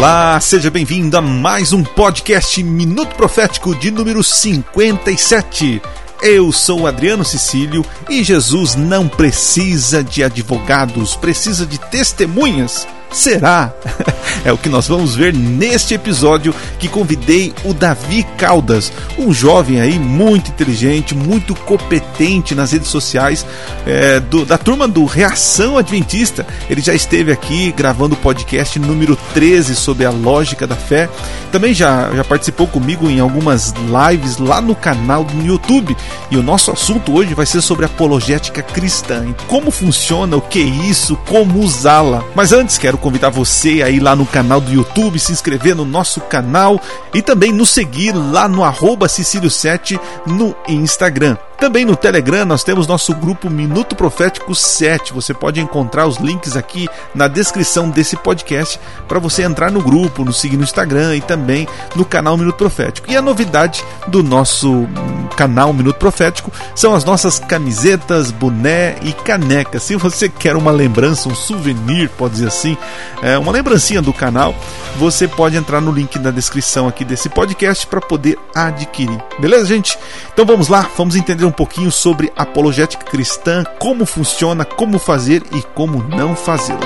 Olá, seja bem-vindo a mais um podcast Minuto Profético de número 57. Eu sou Adriano Cecílio e Jesus não precisa de advogados, precisa de testemunhas. Será? É o que nós vamos ver neste episódio que convidei o Davi Caldas, um jovem aí muito inteligente, muito competente nas redes sociais, é, do, da turma do Reação Adventista. Ele já esteve aqui gravando o podcast número 13 sobre a lógica da fé. Também já, já participou comigo em algumas lives lá no canal do YouTube. E o nosso assunto hoje vai ser sobre apologética cristã, como funciona, o que é isso, como usá-la. Mas antes quero convidar você a ir lá no canal do YouTube, se inscrever no nosso canal e também nos seguir lá no arroba Cecílio7 no Instagram. Também no Telegram nós temos nosso grupo Minuto Profético 7. Você pode encontrar os links aqui na descrição desse podcast para você entrar no grupo, nos seguir no Instagram e também no canal Minuto Profético. E a novidade do nosso hum, canal Minuto Profético são as nossas camisetas, boné e caneca. Se você quer uma lembrança, um souvenir, pode dizer assim, é, uma lembrancinha do canal, você pode entrar no link na descrição aqui desse podcast para poder adquirir. Beleza, gente? Então vamos lá, vamos entender um pouquinho sobre apologética cristã, como funciona, como fazer e como não fazê-la.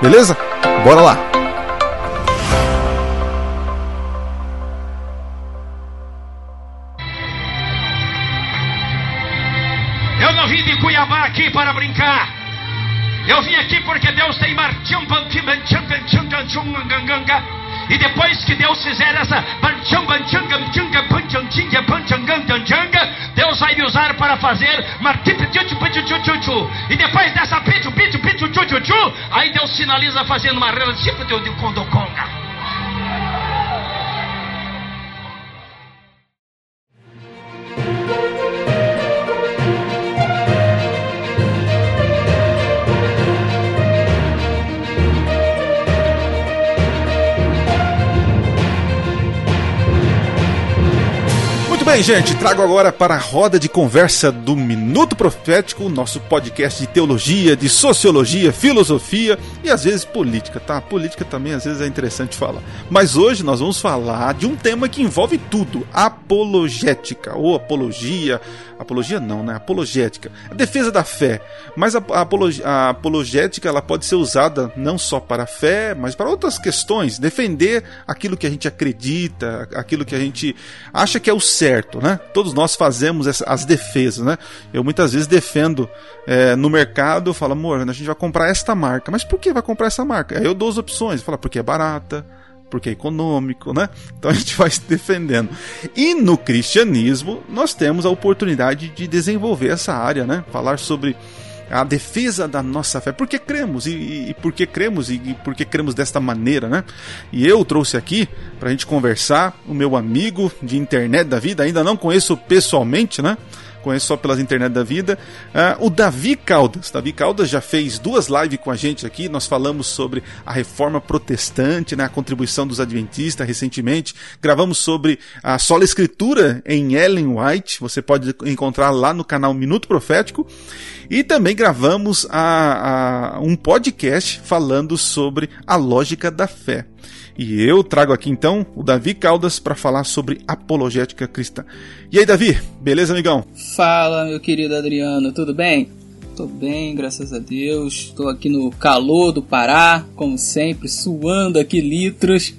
Beleza? Bora lá! Eu não vim de Cuiabá aqui para brincar. Eu vim aqui porque Deus tem e depois que Deus fizer essa Deus vai me usar para fazer e depois dessa aí Deus finaliza fazendo uma tipo de condoconga. Bem, gente, trago agora para a roda de conversa do Minuto Profético, nosso podcast de teologia, de sociologia, filosofia e às vezes política, tá? Política também às vezes é interessante falar. Mas hoje nós vamos falar de um tema que envolve tudo: apologética ou apologia. Apologia não, né? Apologética. A defesa da fé. Mas a, a, apologética ela pode ser usada não só para a fé, mas para outras questões. Defender aquilo que a gente acredita, aquilo que a gente acha que é o certo, né? Todos nós fazemos as defesas, né? Eu muitas vezes defendo é, no mercado, eu falo, amor, a gente vai comprar esta marca. Mas por que vai comprar essa marca? Aí eu dou as opções. Fala, porque é barata, porque é econômico, né? Então a gente vai se defendendo. E no cristianismo, nós temos a oportunidade de desenvolver essa área, né? Falar sobre a defesa da nossa fé, porque cremos e, e, e cremos e, e porque cremos desta maneira, né? E eu trouxe aqui para a gente conversar o meu amigo de internet da vida, ainda não conheço pessoalmente, né? Conheço só pelas internet da vida. Uh, o Davi Caldas. Davi Caldas já fez duas lives com a gente aqui. Nós falamos sobre a reforma protestante, né, a contribuição dos adventistas recentemente. Gravamos sobre a sola escritura em Ellen White. Você pode encontrar lá no canal Minuto Profético. E também gravamos a, a, um podcast falando sobre a lógica da fé. E eu trago aqui então o Davi Caldas para falar sobre apologética cristã. E aí, Davi, beleza, amigão? Fala, meu querido Adriano, tudo bem? Tô bem, graças a Deus. Estou aqui no calor do Pará, como sempre, suando aqui litros.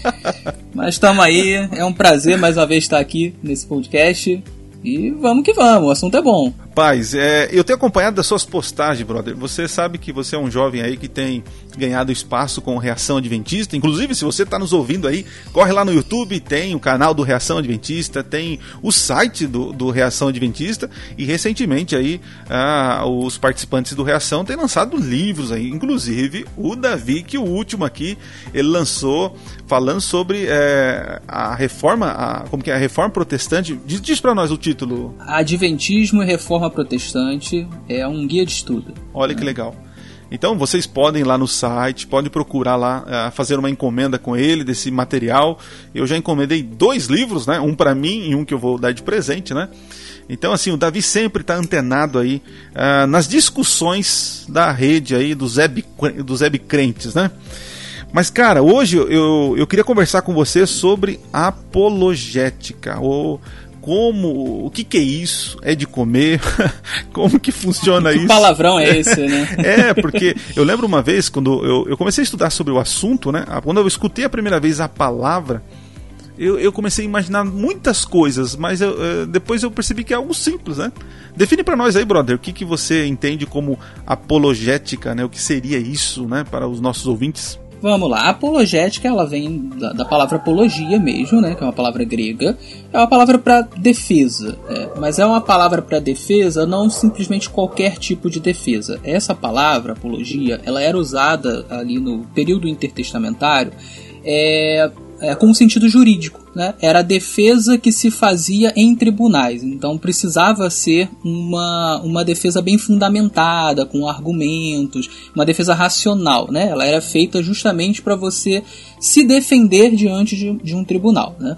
Mas estamos aí, é um prazer mais uma vez estar aqui nesse podcast. E vamos que vamos, o assunto é bom. Rapaz, é, eu tenho acompanhado das suas postagens, brother. Você sabe que você é um jovem aí que tem ganhado espaço com Reação Adventista. Inclusive, se você está nos ouvindo aí, corre lá no YouTube, tem o canal do Reação Adventista, tem o site do, do Reação Adventista e recentemente aí ah, os participantes do Reação têm lançado livros aí, inclusive o Davi, que o último aqui, ele lançou falando sobre é, a reforma, a, como que é a reforma protestante. Diz, diz para nós o título. Adventismo e Reforma Protestante é um guia de estudo. Olha que legal. Então vocês podem ir lá no site, podem procurar lá, uh, fazer uma encomenda com ele desse material. Eu já encomendei dois livros, né? Um para mim e um que eu vou dar de presente, né? Então assim, o Davi sempre está antenado aí uh, nas discussões da rede aí dos web, dos web crentes, né? Mas, cara, hoje eu, eu queria conversar com você sobre apologética, ou como, o que, que é isso? É de comer? como que funciona que isso? Que palavrão é esse, né? é, porque eu lembro uma vez, quando eu, eu comecei a estudar sobre o assunto, né? Quando eu escutei a primeira vez a palavra, eu, eu comecei a imaginar muitas coisas, mas eu, eh, depois eu percebi que é algo simples, né? Define para nós aí, brother, o que, que você entende como apologética, né? O que seria isso, né, para os nossos ouvintes? Vamos lá, apologética ela vem da, da, palavra apologia mesmo, né, que é uma palavra grega. É uma palavra para defesa, é, mas é uma palavra para defesa não simplesmente qualquer tipo de defesa. Essa palavra apologia, ela era usada ali no período intertestamentário é, é, com um sentido jurídico. Né? Era a defesa que se fazia em tribunais, então precisava ser uma, uma defesa bem fundamentada, com argumentos, uma defesa racional. Né? Ela era feita justamente para você se defender diante de, de um tribunal. Né?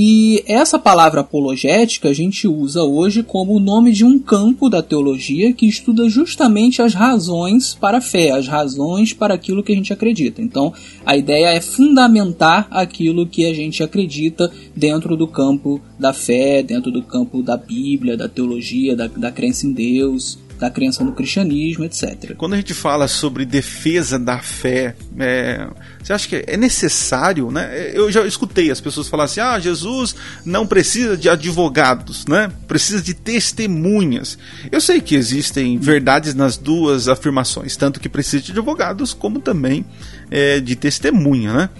E essa palavra apologética a gente usa hoje como o nome de um campo da teologia que estuda justamente as razões para a fé, as razões para aquilo que a gente acredita. Então, a ideia é fundamentar aquilo que a gente acredita dentro do campo da fé, dentro do campo da Bíblia, da teologia, da, da crença em Deus da crença no cristianismo, etc. Quando a gente fala sobre defesa da fé, é, você acha que é necessário, né? Eu já escutei as pessoas falar assim: ah, Jesus não precisa de advogados, né? Precisa de testemunhas. Eu sei que existem verdades nas duas afirmações, tanto que precisa de advogados, como também é, de testemunha, né?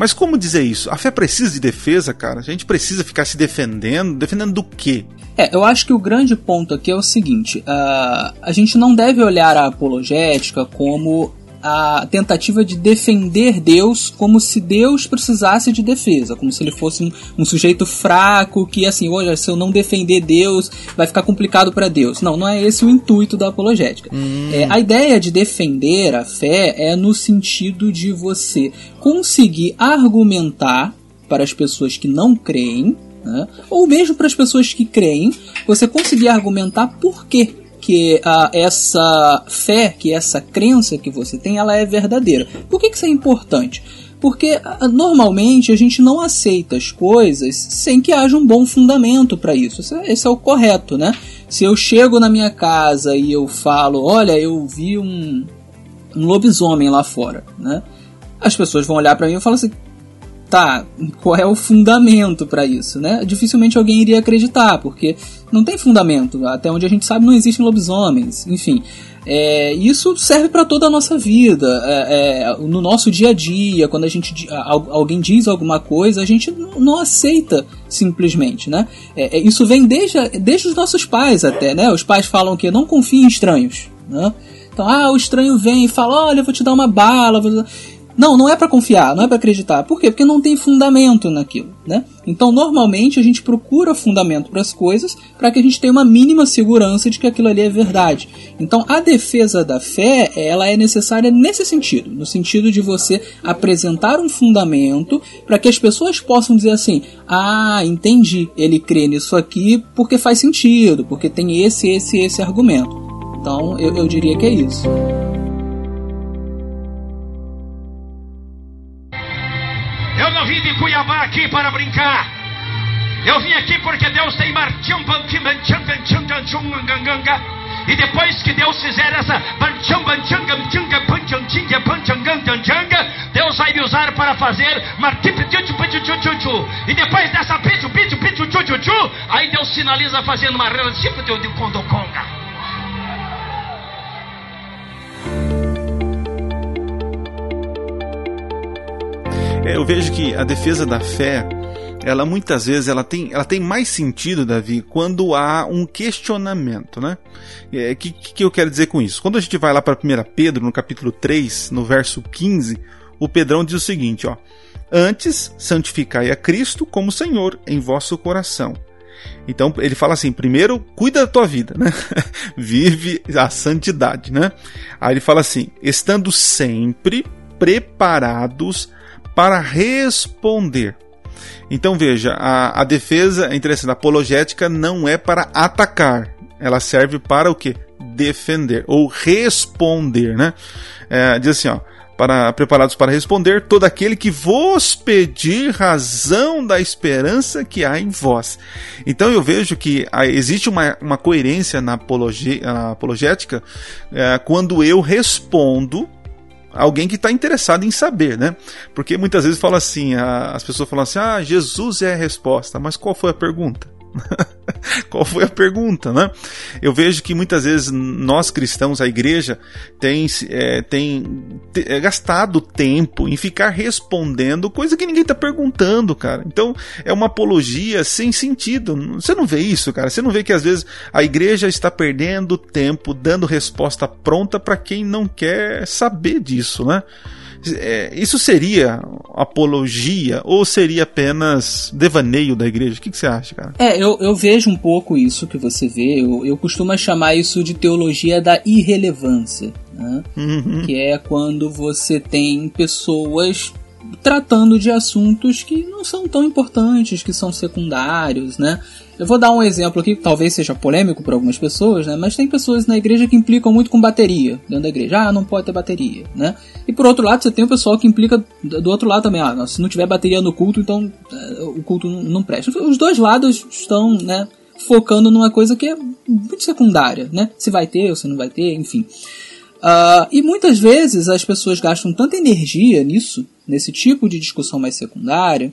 Mas como dizer isso? A fé precisa de defesa, cara? A gente precisa ficar se defendendo? Defendendo do quê? É, eu acho que o grande ponto aqui é o seguinte: uh, a gente não deve olhar a apologética como a tentativa de defender Deus como se Deus precisasse de defesa, como se ele fosse um, um sujeito fraco que assim, olha, se eu não defender Deus, vai ficar complicado para Deus. Não, não é esse o intuito da apologética. Hum. É, a ideia de defender a fé é no sentido de você conseguir argumentar para as pessoas que não creem né? ou mesmo para as pessoas que creem, você conseguir argumentar por que que uh, essa fé, que essa crença que você tem, ela é verdadeira. Por que, que isso é importante? Porque uh, normalmente a gente não aceita as coisas sem que haja um bom fundamento para isso. Esse é, esse é, o correto, né? Se eu chego na minha casa e eu falo, olha, eu vi um, um lobisomem lá fora, né? As pessoas vão olhar para mim e falar assim: tá, qual é o fundamento para isso, né? Dificilmente alguém iria acreditar, porque não tem fundamento. Até onde a gente sabe, não existem lobisomens. Enfim, é, isso serve para toda a nossa vida. É, é, no nosso dia a dia, quando a gente alguém diz alguma coisa, a gente não aceita simplesmente, né? É, é, isso vem desde, desde os nossos pais até, né? Os pais falam que não confiem em estranhos, né? Então, ah, o estranho vem e fala, olha, eu vou te dar uma bala. Vou... Não, não é para confiar, não é para acreditar. Por quê? Porque não tem fundamento naquilo, né? Então, normalmente a gente procura fundamento para as coisas para que a gente tenha uma mínima segurança de que aquilo ali é verdade. Então, a defesa da fé, ela é necessária nesse sentido, no sentido de você apresentar um fundamento para que as pessoas possam dizer assim: "Ah, entendi, ele crê nisso aqui porque faz sentido, porque tem esse, esse, esse argumento". Então, eu, eu diria que é isso. Cuiabá aqui para brincar. Eu vim aqui porque Deus tem e depois que Deus fizer essa Deus vai me usar para fazer e depois dessa aí Deus sinaliza fazendo uma rela tipo de condoconga. Eu vejo que a defesa da fé, ela muitas vezes ela tem, ela tem mais sentido, Davi, quando há um questionamento, né? O é, que, que eu quero dizer com isso? Quando a gente vai lá para 1 Pedro, no capítulo 3, no verso 15, o Pedrão diz o seguinte, ó: Antes santificai a Cristo como Senhor em vosso coração. Então ele fala assim: primeiro, cuida da tua vida, né? Vive a santidade, né? Aí ele fala assim: estando sempre preparados para responder. Então veja, a, a defesa, é interessante, a apologética não é para atacar, ela serve para o que? Defender ou responder, né? É, diz assim, ó, para, preparados para responder todo aquele que vos pedir razão da esperança que há em vós. Então eu vejo que ah, existe uma, uma coerência na, apologia, na apologética é, quando eu respondo alguém que está interessado em saber, né? Porque muitas vezes fala assim, a, as pessoas falam assim, ah, Jesus é a resposta, mas qual foi a pergunta? Qual foi a pergunta, né? Eu vejo que muitas vezes nós cristãos, a igreja, tem, é, tem é, gastado tempo em ficar respondendo coisa que ninguém está perguntando, cara. Então é uma apologia sem sentido. Você não vê isso, cara? Você não vê que às vezes a igreja está perdendo tempo dando resposta pronta para quem não quer saber disso, né? É, isso seria apologia ou seria apenas devaneio da igreja? O que, que você acha, cara? É, eu, eu vejo um pouco isso que você vê. Eu, eu costumo chamar isso de teologia da irrelevância. Né? Uhum. Que é quando você tem pessoas tratando de assuntos que não são tão importantes, que são secundários, né? Eu vou dar um exemplo aqui que talvez seja polêmico para algumas pessoas, né? Mas tem pessoas na igreja que implicam muito com bateria dentro da igreja. Ah, não pode ter bateria, né? E por outro lado, você tem o pessoal que implica do outro lado também. Ah, se não tiver bateria no culto, então é, o culto não presta. Os dois lados estão, né? Focando numa coisa que é muito secundária, né? Se vai ter ou se não vai ter, enfim. Uh, e muitas vezes as pessoas gastam tanta energia nisso, nesse tipo de discussão mais secundária,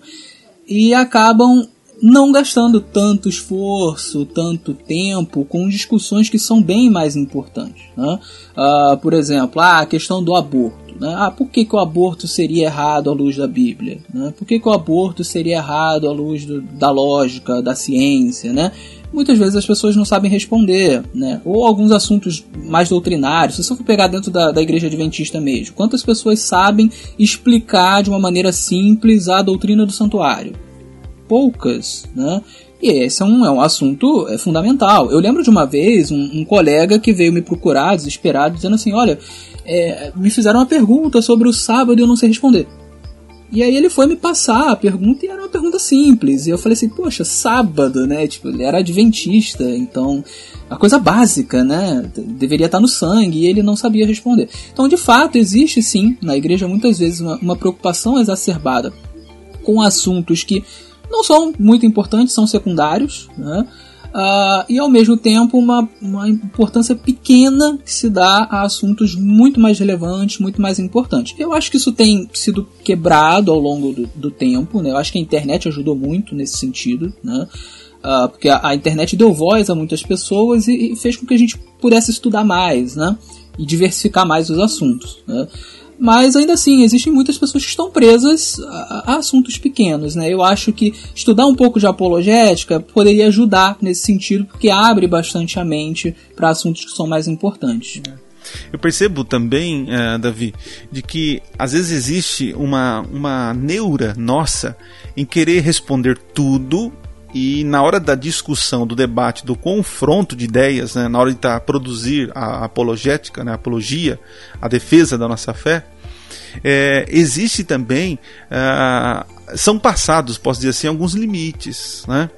e acabam não gastando tanto esforço, tanto tempo com discussões que são bem mais importantes. Né? Uh, por exemplo, ah, a questão do aborto. Né? Ah, por que, que o aborto seria errado à luz da Bíblia? Né? Por que, que o aborto seria errado à luz do, da lógica, da ciência? Né? Muitas vezes as pessoas não sabem responder, né? ou alguns assuntos mais doutrinários. Se você for pegar dentro da, da igreja adventista mesmo, quantas pessoas sabem explicar de uma maneira simples a doutrina do santuário? poucas, né? E esse é um, é um assunto é fundamental. Eu lembro de uma vez um, um colega que veio me procurar, desesperado, dizendo assim: Olha, é, me fizeram uma pergunta sobre o sábado e eu não sei responder. E aí ele foi me passar a pergunta e era uma pergunta simples. E eu falei assim, poxa, sábado, né? Tipo, ele era adventista, então a coisa básica, né? Deveria estar no sangue e ele não sabia responder. Então, de fato, existe sim na igreja muitas vezes uma, uma preocupação exacerbada com assuntos que não são muito importantes, são secundários, né? Uh, e ao mesmo tempo uma, uma importância pequena que se dá a assuntos muito mais relevantes, muito mais importantes. Eu acho que isso tem sido quebrado ao longo do, do tempo, né? eu acho que a internet ajudou muito nesse sentido, né? Uh, porque a, a, internet deu voz a muitas pessoas e, e, fez com que a gente pudesse estudar mais né? e diversificar mais os assuntos. Né? Mas ainda assim, existem muitas pessoas que estão presas a, a, assuntos pequenos, né? Eu acho que estudar um pouco de apologética poderia ajudar nesse sentido, porque abre bastante a mente para assuntos que são mais importantes. Eu percebo também, uh, Davi, de que às vezes existe uma, uma neura nossa em querer responder tudo e na hora da discussão, do debate, do confronto de ideias, né, na hora de tá, produzir a apologética, né, a apologia, a defesa da nossa fé, é, existe também, ah, são passados, posso dizer assim, alguns limites. Né?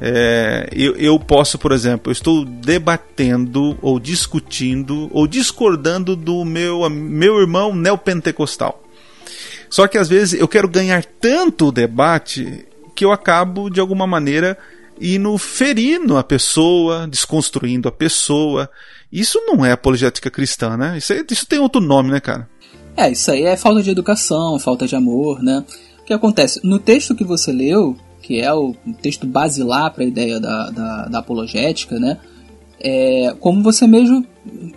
É, eu, eu, posso, por exemplo, eu estou debatendo ou discutindo ou discordando do meu, meu irmão neopentecostal. Só que às vezes eu quero ganhar tanto o debate que eu acabo, de alguma maneira, indo ferindo a pessoa, desconstruindo a pessoa. Isso não é apologética cristã, né? Isso, é, isso tem outro nome, né, cara? É, isso aí é falta de educação, falta de amor, né? O que acontece? No texto que você leu, que é o texto basilar para a ideia da, da, da, apologética, né? É, como você mesmo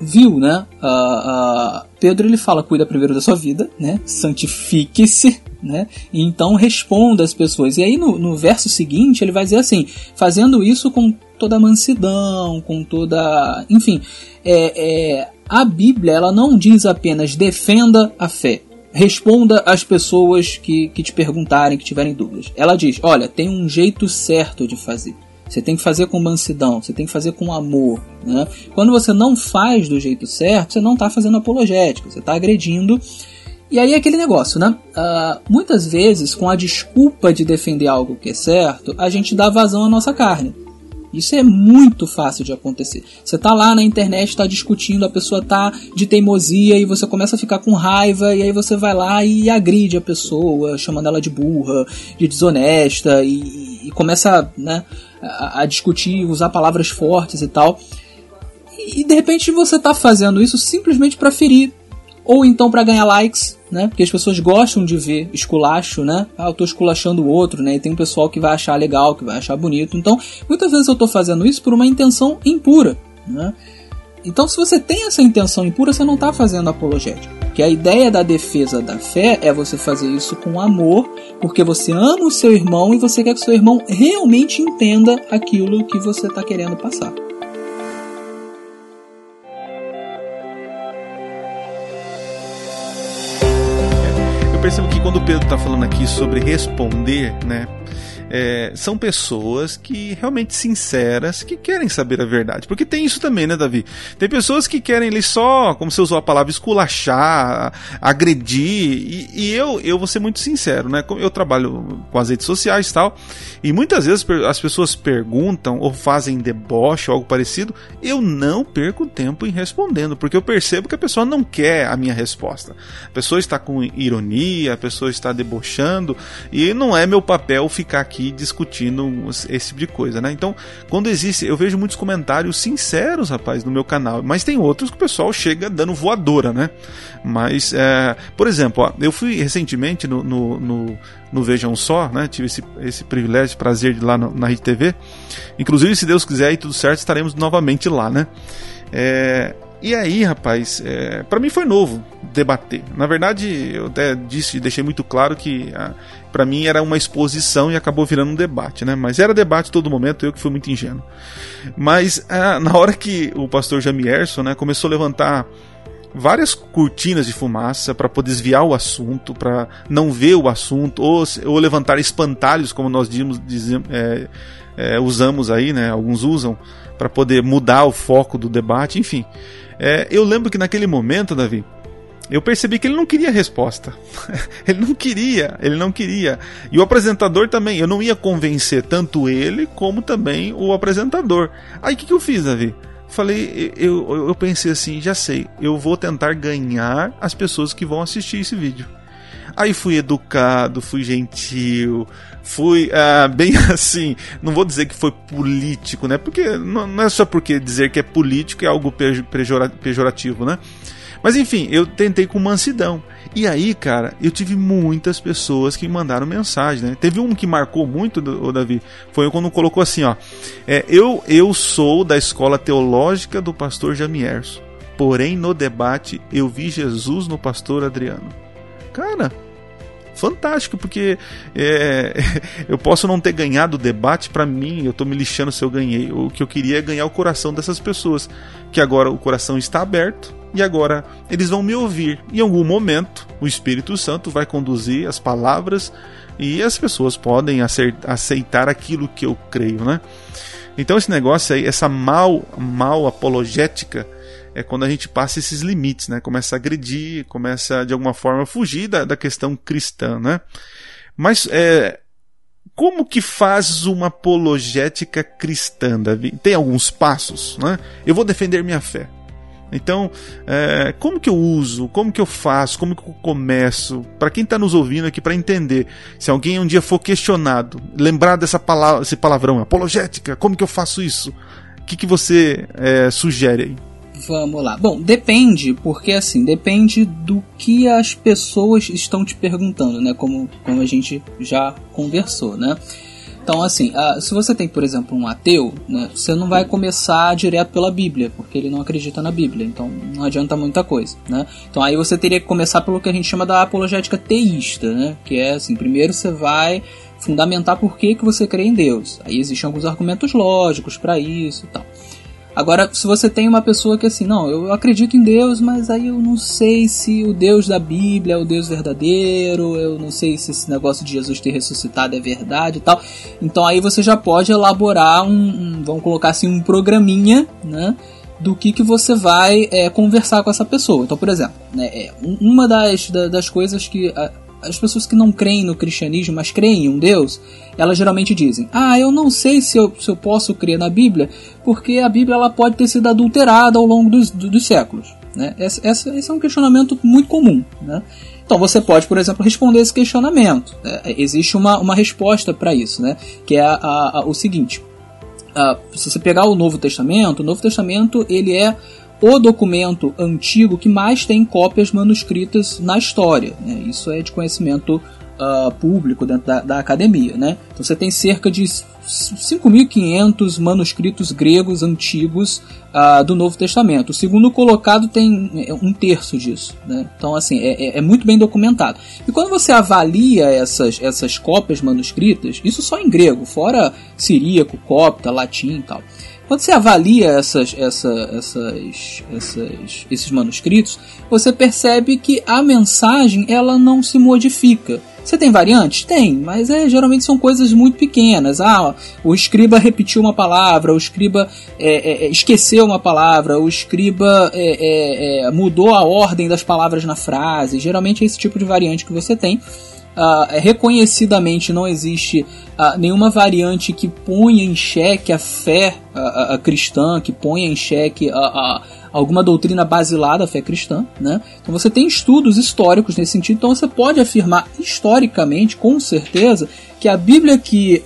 viu, né? Uh, uh, Pedro ele fala: cuida primeiro da sua vida, né? Santifique-se, né? Então responda às pessoas. E aí no, no verso seguinte ele vai dizer assim: fazendo isso com toda mansidão, com toda. Enfim, é, é, a Bíblia ela não diz apenas defenda a fé. Responda às pessoas que, que te perguntarem, que tiverem dúvidas. Ela diz: olha, tem um jeito certo de fazer. Você tem que fazer com mansidão, você tem que fazer com amor. Né? Quando você não faz do jeito certo, você não está fazendo apologética, você está agredindo. E aí é aquele negócio, né? Uh, muitas vezes, com a desculpa de defender algo que é certo, a gente dá vazão à nossa carne. Isso é muito fácil de acontecer. Você tá lá na internet, está discutindo, a pessoa tá de teimosia e você começa a ficar com raiva e aí você vai lá e agride a pessoa, chamando ela de burra, de desonesta e, e começa né, a, a, discutir, usar palavras fortes e tal. E, e de repente você tá fazendo isso simplesmente para ferir ou então para ganhar likes, né? Porque as pessoas gostam de ver esculacho, né? Ah, eu tô esculachando o outro, né? E tem um pessoal que vai achar legal, que vai achar bonito. Então, muitas vezes eu tô fazendo isso por uma intenção impura, né? Então, se você tem essa intenção impura, você não está fazendo apologética. Que a ideia da defesa da fé é você fazer isso com amor, porque você ama o seu irmão e você quer que o seu irmão realmente entenda aquilo que você está querendo passar. Percebo que quando o Pedro está falando aqui sobre responder, né? É, são pessoas que realmente sinceras, que querem saber a verdade. Porque tem isso também, né, Davi? Tem pessoas que querem ali só, como você usou a palavra, esculachar, agredir. E, e, eu, eu vou ser muito sincero, né? Eu trabalho com as redes sociais e tal. E muitas vezes as pessoas perguntam ou fazem deboche ou algo parecido. Eu não perco tempo em respondendo, porque eu percebo que a pessoa não quer a minha resposta. A pessoa está com ironia, a pessoa está debochando. E não é meu papel ficar aqui aqui discutindo esse tipo de coisa, né? Então, quando existe, eu vejo muitos comentários sinceros, rapaz, no meu canal, mas tem outros que o pessoal chega dando voadora, né? Mas, é, por exemplo, ó, eu fui recentemente no, no, no, no, Vejam Só, né? Tive esse, esse privilégio, prazer de ir lá no, na Rede TV. Inclusive, se Deus quiser e tudo certo, estaremos novamente lá, né? É, e aí, rapaz, é, para mim foi novo debater. Na verdade, eu até disse, deixei muito claro que para mim era uma exposição e acabou virando um debate, né? Mas era debate todo momento, eu que fui muito ingênuo. Mas a, na hora que o pastor Jamierson, né, começou a levantar várias cortinas de fumaça para poder desviar o assunto, para não ver o assunto, ou, ou levantar espantalhos, como nós dizemos, dizemos é, é, usamos aí, né? Alguns usam para poder mudar o foco do debate, enfim. É, eu lembro que naquele momento, Davi, eu percebi que ele não queria resposta. ele não queria, ele não queria. E o apresentador também, eu não ia convencer tanto ele como também o apresentador. Aí o que, que eu fiz, Davi? Falei, eu, eu pensei assim, já sei, eu vou tentar ganhar as pessoas que vão assistir esse vídeo. Aí fui educado, fui gentil, fui ah, bem assim. Não vou dizer que foi político, né? Porque não, é só porque dizer que é político é algo pejorativo, né? Mas enfim, eu tentei com mansidão. E aí, cara, eu tive muitas pessoas que mandaram mensagem, né? Teve um que marcou muito, o Davi, foi quando colocou assim, ó. É, eu, eu sou da escola teológica do pastor Jamierso. Porém, no debate, eu vi Jesus no pastor Adriano. Cara, fantástico, porque é, eu posso não ter ganhado o debate para mim, eu tô me lixando se eu ganhei. O que eu queria é ganhar o coração dessas pessoas, que agora o coração está aberto e agora eles vão me ouvir. Em algum momento, o Espírito Santo vai conduzir as palavras e as pessoas podem aceitar aquilo que eu creio, né? Então esse negócio aí, essa mal, mal apologética, é quando a gente passa esses limites, né? Começa a agredir, começa de alguma forma a fugir da, da questão cristã, né? Mas é, como que faz uma apologética cristã, Davi? Tem alguns passos, né? Eu vou defender minha fé. Então, é, como que eu uso? Como que eu faço? Como que eu começo? Para quem está nos ouvindo aqui, para entender, se alguém um dia for questionado, lembrar dessa palavra, esse palavrão, apologética, como que eu faço isso? O que, que você é, sugere aí? Vamos lá. Bom, depende, porque assim, depende do que as pessoas estão te perguntando, né? Como, como a gente já conversou, né? Então, assim, uh, se você tem, por exemplo, um ateu, né, você não vai começar direto pela Bíblia, porque ele não acredita na Bíblia, então não adianta muita coisa, né? Então aí você teria que começar pelo que a gente chama da apologética teísta, né? Que é assim, primeiro você vai fundamentar por que, que você crê em Deus. Aí existem alguns argumentos lógicos para isso e tal. Agora, se você tem uma pessoa que assim, não, eu acredito em Deus, mas aí eu não sei se o Deus da Bíblia é o Deus verdadeiro, eu não sei se esse negócio de Jesus ter ressuscitado é verdade e tal. Então aí você já pode elaborar um, um vamos colocar assim, um programinha, né? do que, que você vai é, conversar com essa pessoa. Então, por exemplo, né, é, uma das, das coisas que as pessoas que não creem no cristianismo, mas creem em um Deus, elas geralmente dizem: Ah, eu não sei se eu, se eu posso crer na Bíblia, porque a Bíblia ela pode ter sido adulterada ao longo dos, dos séculos. Né? Esse, esse, é um questionamento muito comum. Né? Então você pode, por exemplo, responder esse questionamento. É, existe uma, uma resposta para isso, né? que é a, a, a, o seguinte: se você pegar o Novo Testamento, o Novo Testamento ele é o documento antigo que mais tem cópias manuscritas na história. Né? Isso é de conhecimento uh, público dentro da, da, academia. Né? Então você tem cerca de 5.500 manuscritos gregos antigos uh, do Novo Testamento. O segundo colocado tem é, um terço disso. Né? Então, assim, é, é, é, muito bem documentado. E quando você avalia essas, essas cópias manuscritas, isso só em grego, fora siríaco, copta, latim e tal. Quando você avalia essas, essa, essas, essas, esses manuscritos, você percebe que a mensagem ela não se modifica. Você tem variantes? Tem, mas é, geralmente são coisas muito pequenas. Ah, o escriba repetiu uma palavra, o escriba é, é, é esqueceu uma palavra, o escriba é, é, mudou a ordem das palavras na frase. Geralmente é esse tipo de variante que você tem. Uh, reconhecidamente não existe uh, nenhuma variante que ponha em xeque a fé uh, cristã, que ponha em xeque alguma doutrina basilar da fé cristã. Né? Então você tem estudos históricos nesse sentido, então você pode afirmar historicamente, com certeza, que a Bíblia que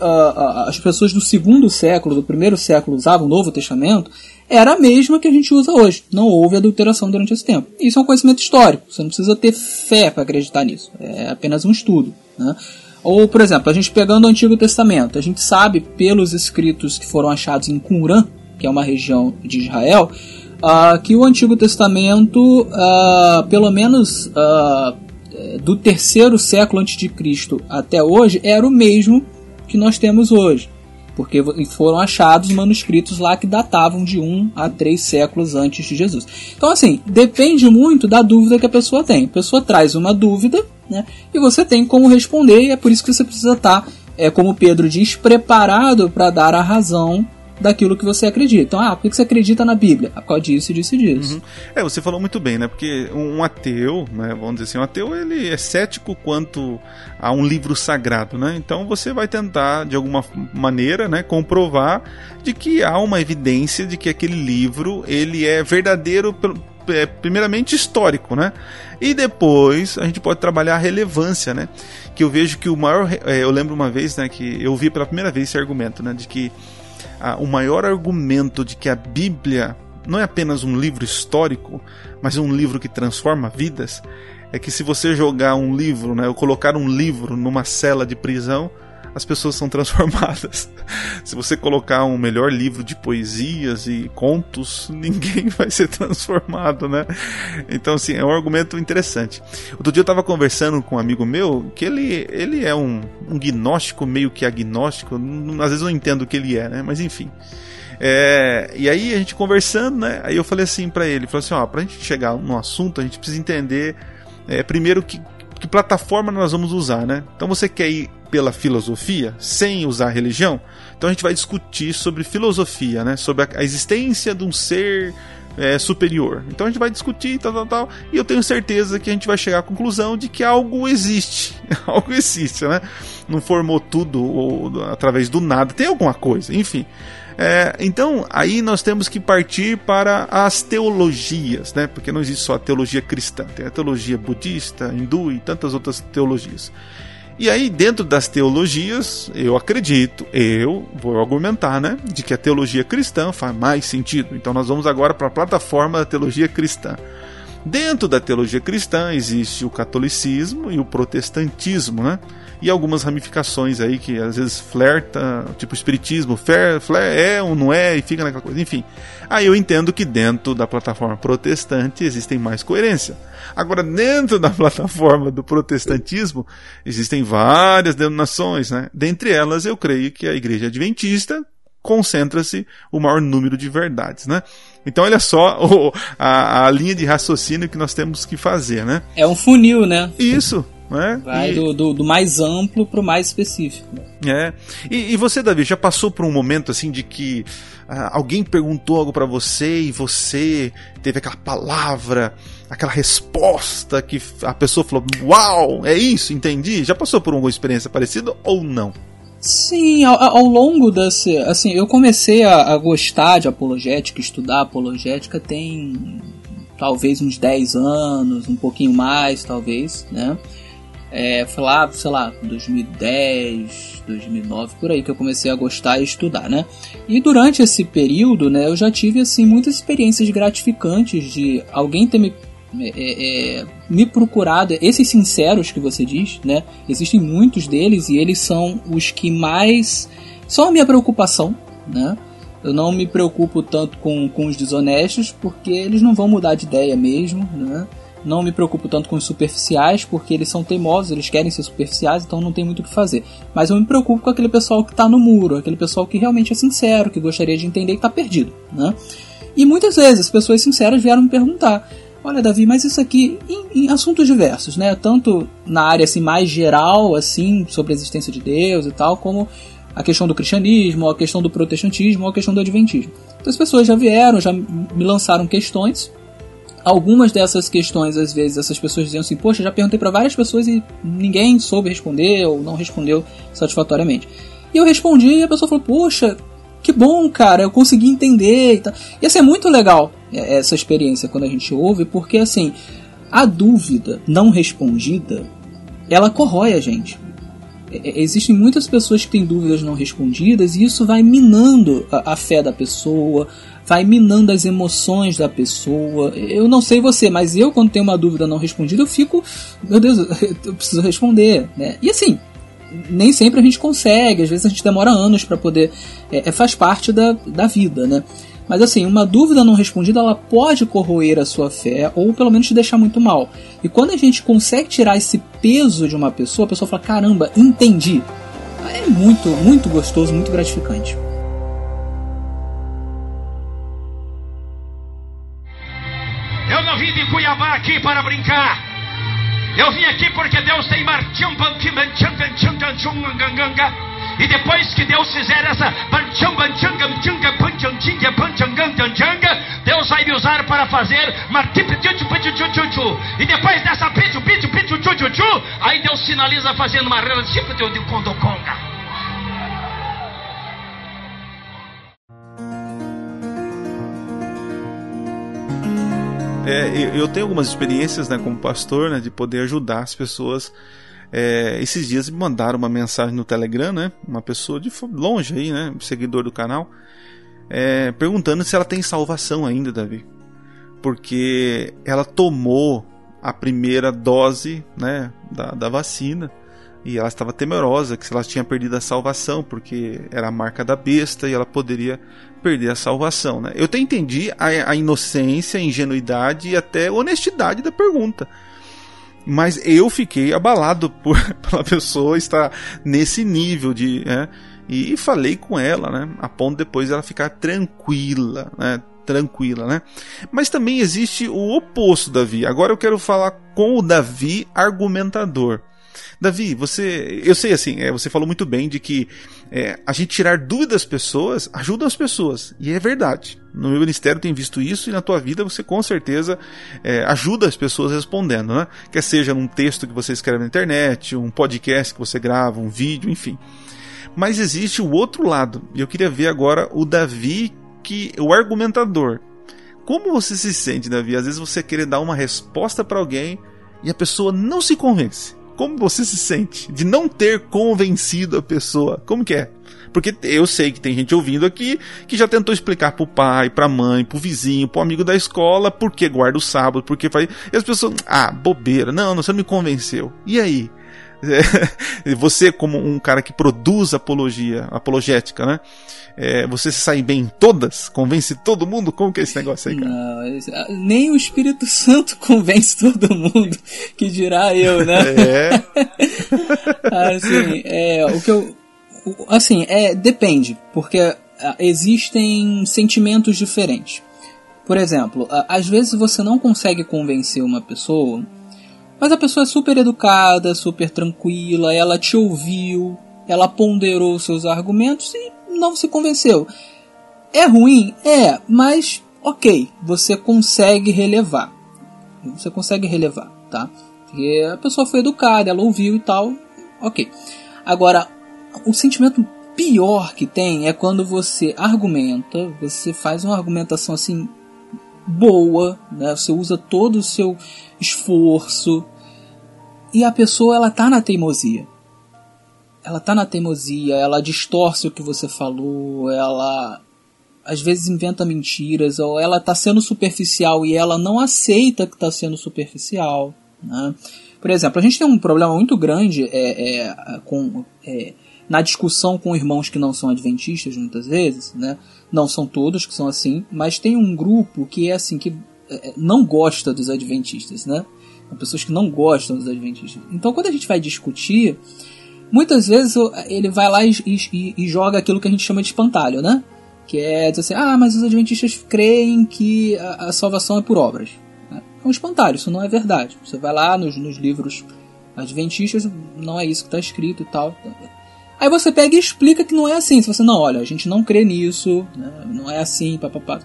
as pessoas do segundo século, do primeiro século usavam, o Novo Testamento, era a mesma que a gente usa hoje. Não houve adulteração durante esse tempo. Isso é um conhecimento histórico. Você não precisa ter fé para acreditar nisso. É apenas um estudo. Né? Ou, por exemplo, a gente pegando o Antigo Testamento, a gente sabe pelos escritos que foram achados em Qumran, que é uma região de Israel, uh, que o Antigo Testamento, uh, pelo menos uh, do terceiro século antes de Cristo até hoje, era o mesmo que nós temos hoje porque foram achados manuscritos lá que datavam de um a três séculos antes de Jesus. Então, assim, depende muito da dúvida que a pessoa tem. A pessoa traz uma dúvida, né, e você tem como responder, e é por isso que você precisa estar, é, como Pedro diz, preparado para dar a razão daquilo que você acredita. Então, ah, por que você acredita na Bíblia? Ah, por causa disso, disso e disso. Uhum. É, você falou muito bem, né? Porque um ateu, né, vamos dizer assim, um ateu ele é cético quanto a um livro sagrado, né? Então você vai tentar, de alguma maneira, né, comprovar de que há uma evidência de que aquele livro ele é verdadeiro é, primeiramente histórico, né? E depois a gente pode trabalhar a relevância, né? Que eu vejo que o maior, é, eu lembro uma vez, né, que eu vi pela primeira vez esse argumento, né, de que o maior argumento de que a Bíblia não é apenas um livro histórico, mas um livro que transforma vidas, é que se você jogar um livro, né, ou colocar um livro numa cela de prisão, as pessoas são transformadas. Se você colocar um melhor livro de poesias e contos, ninguém vai ser transformado, né? Então, assim, é um argumento interessante. Outro dia eu estava conversando com um amigo meu que ele, ele é um, um gnóstico, meio que agnóstico, às vezes eu não entendo o que ele é, né? Mas enfim. É, e aí a gente conversando, né? Aí eu falei assim para ele, falei assim, ó, pra gente chegar no assunto, a gente precisa entender é, primeiro que, que plataforma nós vamos usar, né? Então você quer ir pela filosofia, sem usar religião, então a gente vai discutir sobre filosofia, né? Sobre a existência de um ser é, superior. Então a gente vai discutir, tal, tal, tal, e eu tenho certeza que a gente vai chegar à conclusão de que algo existe. algo existe, né? Não formou tudo ou, através do nada, tem alguma coisa, enfim. É, então, aí nós temos que partir para as teologias, né? Porque não existe só a teologia cristã, tem a teologia budista, hindu e tantas outras teologias. E aí, dentro das teologias, eu acredito, eu vou argumentar, né, de que a teologia cristã faz mais sentido. Então, nós vamos agora para a plataforma da teologia cristã. Dentro da teologia cristã existe o catolicismo e o protestantismo, né? E algumas ramificações aí que às vezes flerta, tipo espiritismo, fler, fler, é ou não é, e fica naquela coisa, enfim. Aí eu entendo que dentro da plataforma protestante existem mais coerência. Agora, dentro da plataforma do protestantismo, existem várias denominações, né? Dentre elas, eu creio que a Igreja Adventista concentra-se o maior número de verdades, né? Então, olha só a, a linha de raciocínio que nós temos que fazer, né? É um funil, né? Isso. Né? Vai e... do, do, do, mais amplo para o mais específico. É. E, e, você, Davi, já passou por um momento assim de que ah, alguém perguntou algo para você e você teve aquela palavra, aquela resposta que a pessoa falou: Uau, é isso, entendi? Já passou por alguma experiência parecida ou não? Sim, ao, ao longo desse. Assim, eu comecei a, a, gostar de apologética, estudar apologética tem talvez uns 10 anos, um pouquinho mais, talvez, né? É, foi lá, sei lá, 2010, 2009, por aí que eu comecei a gostar e estudar, né? E durante esse período, né, eu já tive, assim, muitas experiências gratificantes de alguém ter me é, é, é, me procurado, esses sinceros que você diz, né? Existem muitos deles e eles são os que mais são a minha preocupação, né? Eu não me preocupo tanto com, com os desonestos porque eles não vão mudar de ideia mesmo, né? Não me preocupo tanto com os superficiais porque eles são teimosos, eles querem ser superficiais, então não tem muito o que fazer. Mas eu me preocupo com aquele pessoal que está no muro, aquele pessoal que realmente é sincero, que gostaria de entender que está perdido, né? E muitas vezes pessoas sinceras vieram me perguntar: Olha, Davi, mas isso aqui em, em, assuntos diversos, né? Tanto na área assim mais geral, assim, sobre a existência de Deus e tal, como a questão do cristianismo, a questão do protestantismo, a questão do adventismo. Então as pessoas já vieram, já me lançaram questões. Algumas dessas questões, às vezes, essas pessoas diziam assim: Poxa, já perguntei para várias pessoas e ninguém soube responder ou não respondeu satisfatoriamente. E eu respondi e a pessoa falou: Poxa, que bom, cara, eu consegui entender e tal. E assim, é muito legal é, essa experiência quando a gente ouve, porque assim, a dúvida não respondida, ela corrói a gente. É, é, existem muitas pessoas que têm dúvidas não respondidas e isso vai minando a, a fé da pessoa, vai minando as emoções da pessoa. Eu não sei você, mas eu quando tenho uma dúvida não respondida, eu fico, meu Deus, eu preciso responder, né? E assim, nem sempre a gente consegue, às vezes a gente demora anos para poder. É, é, faz parte da, da vida, né? Mas assim, uma dúvida não respondida ela pode corroer a sua fé ou pelo menos te deixar muito mal. E quando a gente consegue tirar esse peso de uma pessoa, a pessoa fala: caramba, entendi. É muito, muito gostoso, muito gratificante. Não vim de Cuiabá aqui para brincar. Eu vim aqui porque Deus tem e depois que Deus fizer essa Deus vai me usar para fazer e depois dessa aí Deus sinaliza fazendo uma rela tipo de condoconga. É, eu tenho algumas experiências né, como pastor né, de poder ajudar as pessoas. É, esses dias me mandaram uma mensagem no Telegram, né? Uma pessoa de longe aí, né? Seguidor do canal, é, perguntando se ela tem salvação ainda, Davi. Porque ela tomou a primeira dose né, da, da vacina e ela estava temerosa que se ela tinha perdido a salvação, porque era a marca da besta e ela poderia perder a salvação. Né? Eu até entendi a, a inocência, a ingenuidade e até a honestidade da pergunta. Mas eu fiquei abalado por pela pessoa estar nesse nível de. Né? E, falei com ela, né? A ponto depois ela ficar tranquila, né? Tranquila, né? Mas também existe o oposto, Davi. Agora eu quero falar com o Davi argumentador. Davi, você, eu sei assim, é, você falou muito bem de que é, a gente tirar dúvidas das pessoas ajuda as pessoas. E é verdade. No meu ministério tem visto isso e na tua vida você com certeza é, ajuda as pessoas respondendo, né? Quer seja num texto que você escreve na internet, um podcast que você grava, um vídeo, enfim. Mas existe o outro lado. E eu queria ver agora o Davi, que o argumentador. Como você se sente, Davi? Às vezes você querer dar uma resposta para alguém e a pessoa não se convence. Como você se sente de não ter convencido a pessoa? Como que é? Porque eu sei que tem gente ouvindo aqui que já tentou explicar pro pai, pra mãe, pro vizinho, pro amigo da escola por que guarda o sábado, por que faz. E as pessoas, ah, bobeira, não, você não me convenceu. E aí? Você, como um cara que produz apologia, apologética, né? É, você se sai bem em todas? Convence todo mundo? Como que é esse negócio aí, cara? Não, ah, nem o Espírito Santo convence todo mundo, que dirá eu, né? É. assim, é, o que eu. Assim, é, depende, porque ah, existem sentimentos diferentes. Por exemplo, às vezes você não consegue convencer uma pessoa mas a pessoa é super educada, super tranquila, ela te ouviu, ela ponderou seus argumentos e não se convenceu. É ruim? É, mas ok, você consegue relevar. Você consegue relevar, tá? Porque a pessoa foi educada, ela ouviu e tal, ok. Agora, o sentimento pior que tem é quando você argumenta, você faz uma argumentação assim boa, né? Você usa todo o seu esforço e a pessoa ela tá na teimosia. Ela tá na teimosia, ela distorce o que você falou, ela às vezes inventa mentiras, ou ela tá sendo superficial e ela não aceita que tá sendo superficial. Né? Por exemplo, a gente tem um problema muito grande é, é, com, é, na discussão com irmãos que não são adventistas, muitas vezes, né? Não são todos que são assim, mas tem um grupo que é assim, que é, não gosta dos adventistas, né? São pessoas que não gostam dos adventistas. Então, quando a gente vai discutir, muitas vezes ele vai lá e, e, e joga aquilo que a gente chama de espantalho, né? Que é dizer assim, ah, mas os adventistas creem que a, a salvação é por obras. É um espantalho, isso não é verdade. Você vai lá nos, nos livros adventistas, não é isso que está escrito e tal. Aí você pega e explica que não é assim. Se você, não, olha, a gente não crê nisso, né? não é assim, papapá.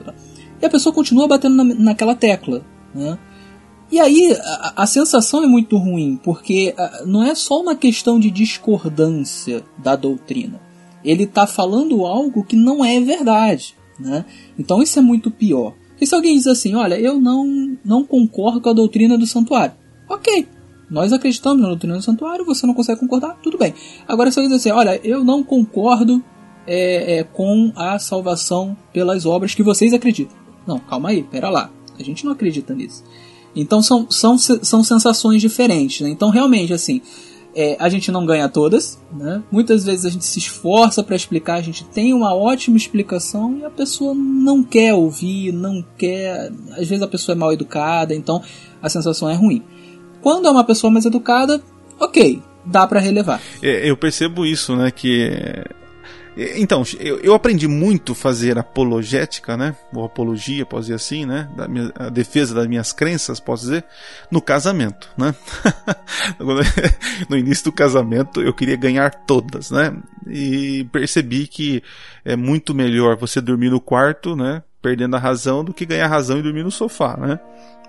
E a pessoa continua batendo na, naquela tecla. Né? E aí a, a, sensação é muito ruim, porque não é só uma questão de discordância da doutrina. Ele está falando algo que não é verdade. Né? Então isso é muito pior. E se alguém diz assim, olha, eu não, não concordo com a doutrina do santuário. Ok, nós acreditamos na doutrina do santuário, você não consegue concordar, tudo bem. Agora se alguém diz assim, olha, eu não concordo é, é, com a salvação pelas obras que vocês acreditam. Não, calma aí, pera lá. A gente não acredita nisso. Então são, são, são sensações diferentes. Né? Então realmente, assim, é, a gente não ganha todas, né? Muitas vezes a gente se esforça para explicar, a gente tem uma ótima explicação e a pessoa não quer ouvir, não quer. Às vezes a pessoa é mal educada, então a sensação é ruim. Quando é uma pessoa mais educada, ok, dá para relevar. É, eu percebo isso, né? Que então, eu, eu aprendi muito fazer apologética, né? Ou apologia, posso dizer assim, né? Da minha, a defesa das minhas crenças, posso dizer, no casamento, né? no início do casamento eu queria ganhar todas, né? E percebi que é muito melhor você dormir no quarto, né? Perdendo a razão, do que ganhar razão e dormir no sofá, né?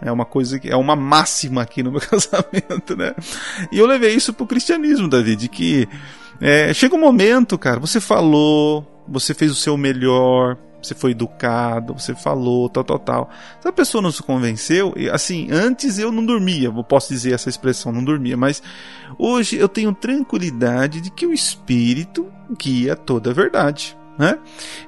É uma coisa que é uma máxima aqui no meu casamento, né? E eu levei isso pro cristianismo, David, que é, chega um momento, cara, você falou, você fez o seu melhor, você foi educado, você falou, tal, tal, tal. Se a pessoa não se convenceu, assim, antes eu não dormia, posso dizer essa expressão, não dormia, mas hoje eu tenho tranquilidade de que o Espírito guia toda a verdade. Né?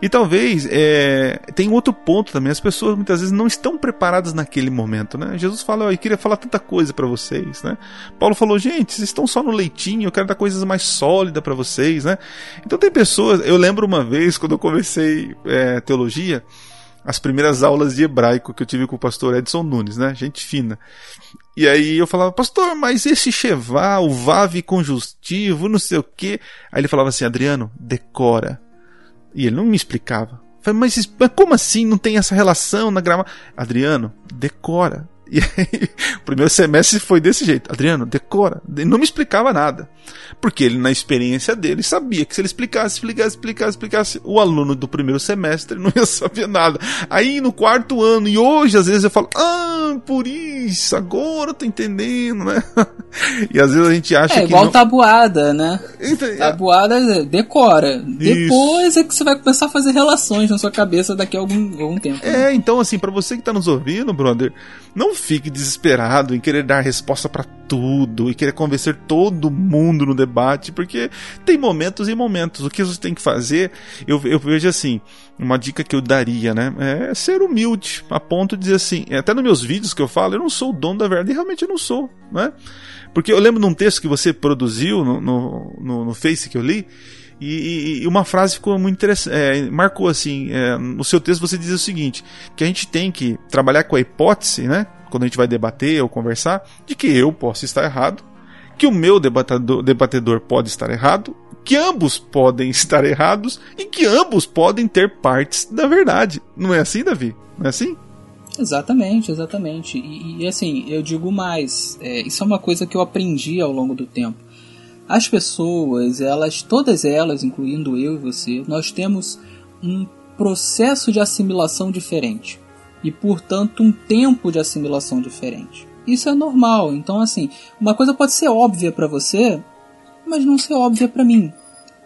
E talvez é, tem outro ponto também. As pessoas muitas vezes não estão preparadas naquele momento. Né? Jesus fala: oh, Eu queria falar tanta coisa para vocês. Né? Paulo falou: Gente, vocês estão só no leitinho. Eu quero dar coisas mais sólidas para vocês. Né? Então tem pessoas. Eu lembro uma vez quando eu comecei é, teologia, as primeiras aulas de hebraico que eu tive com o pastor Edson Nunes, né? Gente fina. E aí eu falava, pastor, mas esse Chevá, o Vav conjustivo, não sei o quê. Aí ele falava assim, Adriano, decora. E ele não me explicava. Falei, mas, mas como assim não tem essa relação na grama? Adriano, decora. E aí, o primeiro semestre foi desse jeito. Adriano, decora. Ele não me explicava nada. Porque ele, na experiência dele, sabia que se ele explicasse, explicasse, explicasse, explicasse, o aluno do primeiro semestre não ia saber nada. Aí no quarto ano, e hoje às vezes eu falo, ah, por isso, agora eu tô entendendo, né? E às vezes a gente acha é, que. É igual não... tabuada, né? Então, Tabuada decora. Isso. Depois é que você vai começar a fazer relações na sua cabeça daqui a algum, algum tempo. Né? É, então assim, para você que tá nos ouvindo, brother, não fique desesperado em querer dar resposta para tudo e querer convencer todo mundo no debate, porque tem momentos e momentos. O que você tem que fazer, eu, eu vejo assim, uma dica que eu daria, né? É ser humilde, a ponto de dizer assim, até nos meus vídeos que eu falo, eu não sou o dono da verdade, realmente eu não sou, né? Porque eu lembro de um texto que você produziu no, no, no, no Face que eu li, e, e, uma frase ficou muito interessante, é, marcou assim, é, no seu texto você diz o seguinte, que a gente tem que trabalhar com a hipótese, né, quando a gente vai debater ou conversar, de que eu posso estar errado, que o meu debatedor, debatedor pode estar errado, que ambos podem estar errados e que ambos podem ter partes da verdade. Não é assim, Davi? Não é assim? Exatamente, exatamente. E, e assim, eu digo mais, é, isso é uma coisa que eu aprendi ao longo do tempo. As pessoas, elas, todas elas, incluindo eu e você, nós temos um processo de assimilação diferente e, portanto, um tempo de assimilação diferente. Isso é normal. Então, assim, uma coisa pode ser óbvia para você, mas não ser óbvia para mim.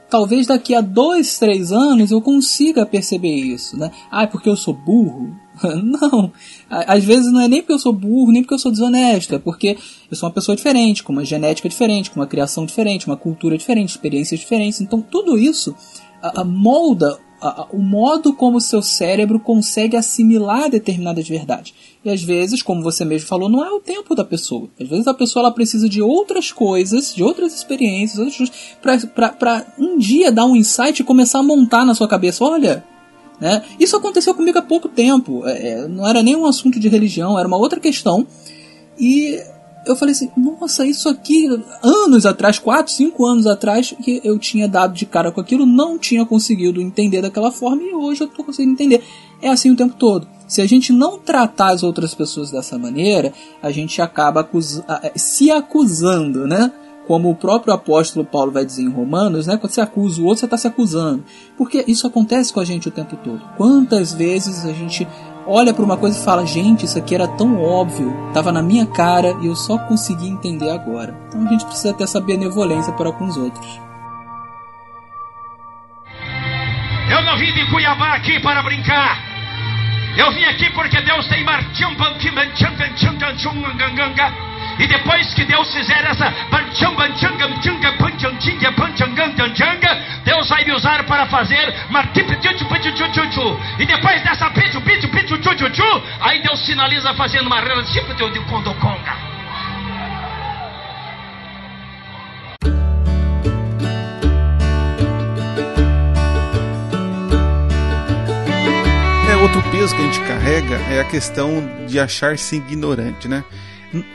Talvez daqui a dois, três anos eu consiga perceber isso, né? Ah, é porque eu sou burro? não. Às vezes não é nem porque eu sou burro, nem porque eu sou desonesto. É porque eu sou uma pessoa diferente, com uma genética diferente, com uma criação diferente, uma cultura diferente, experiências diferentes. Então tudo isso a, a o modo como o seu cérebro consegue assimilar determinadas verdades. E às vezes, como você mesmo falou, não é o tempo da pessoa. Às vezes a pessoa ela precisa de outras coisas, de outras experiências, para um dia dar um insight e começar a montar na sua cabeça: olha, né? Isso aconteceu comigo há pouco tempo. É, é, não era nem um assunto de religião, era uma outra questão. E eu falei assim, nossa, isso aqui, anos atrás, 4, 5 anos atrás, que eu tinha dado de cara com aquilo, não tinha conseguido entender daquela forma e hoje eu estou conseguindo entender. É assim o tempo todo. Se a gente não tratar as outras pessoas dessa maneira, a gente acaba acusa se acusando, né? Como o próprio apóstolo Paulo vai dizer em Romanos, né? Quando você acusa o outro, você está se acusando. Porque isso acontece com a gente o tempo todo. Quantas vezes a gente olha para uma coisa e fala: gente, isso aqui era tão óbvio, estava na minha cara e eu só consegui entender agora. Então a gente precisa ter essa benevolência para com os outros. Eu não vim de Cuiabá aqui para brincar. Eu vim aqui porque Deus tem e depois que Deus fizer essa Deus vai me usar para fazer e depois dessa aí Deus sinaliza fazendo uma tipo de condoconga. outro peso que a gente carrega é a questão de achar-se ignorante, né?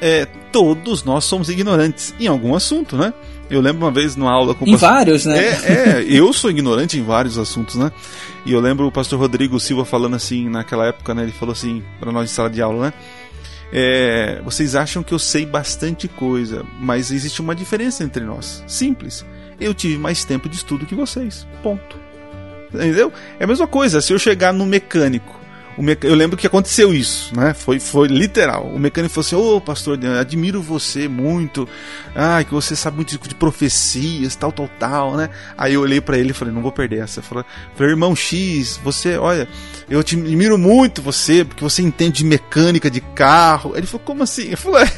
É, todos nós somos ignorantes em algum assunto, né? Eu lembro uma vez numa aula com o Em pastor... vários, né? É, é, eu sou ignorante em vários assuntos, né? E eu lembro o pastor Rodrigo Silva falando assim, naquela época, né? Ele falou assim, para nós em sala de aula, né? É, vocês acham que eu sei bastante coisa, mas existe uma diferença entre nós. Simples. Eu tive mais tempo de estudo que vocês. Ponto. Entendeu? É a mesma coisa, se eu chegar no mecânico meca... eu lembro que aconteceu isso, né? Foi, foi literal. O mecânico falou assim: Ô oh, pastor, admiro você muito. Ah, que você sabe muito de profecias, tal, tal, tal, né? Aí eu olhei para ele e falei: Não vou perder essa. Falei, irmão X, você, olha, eu te admiro muito você, porque você entende de mecânica de carro. Ele falou: Como assim? Eu falei: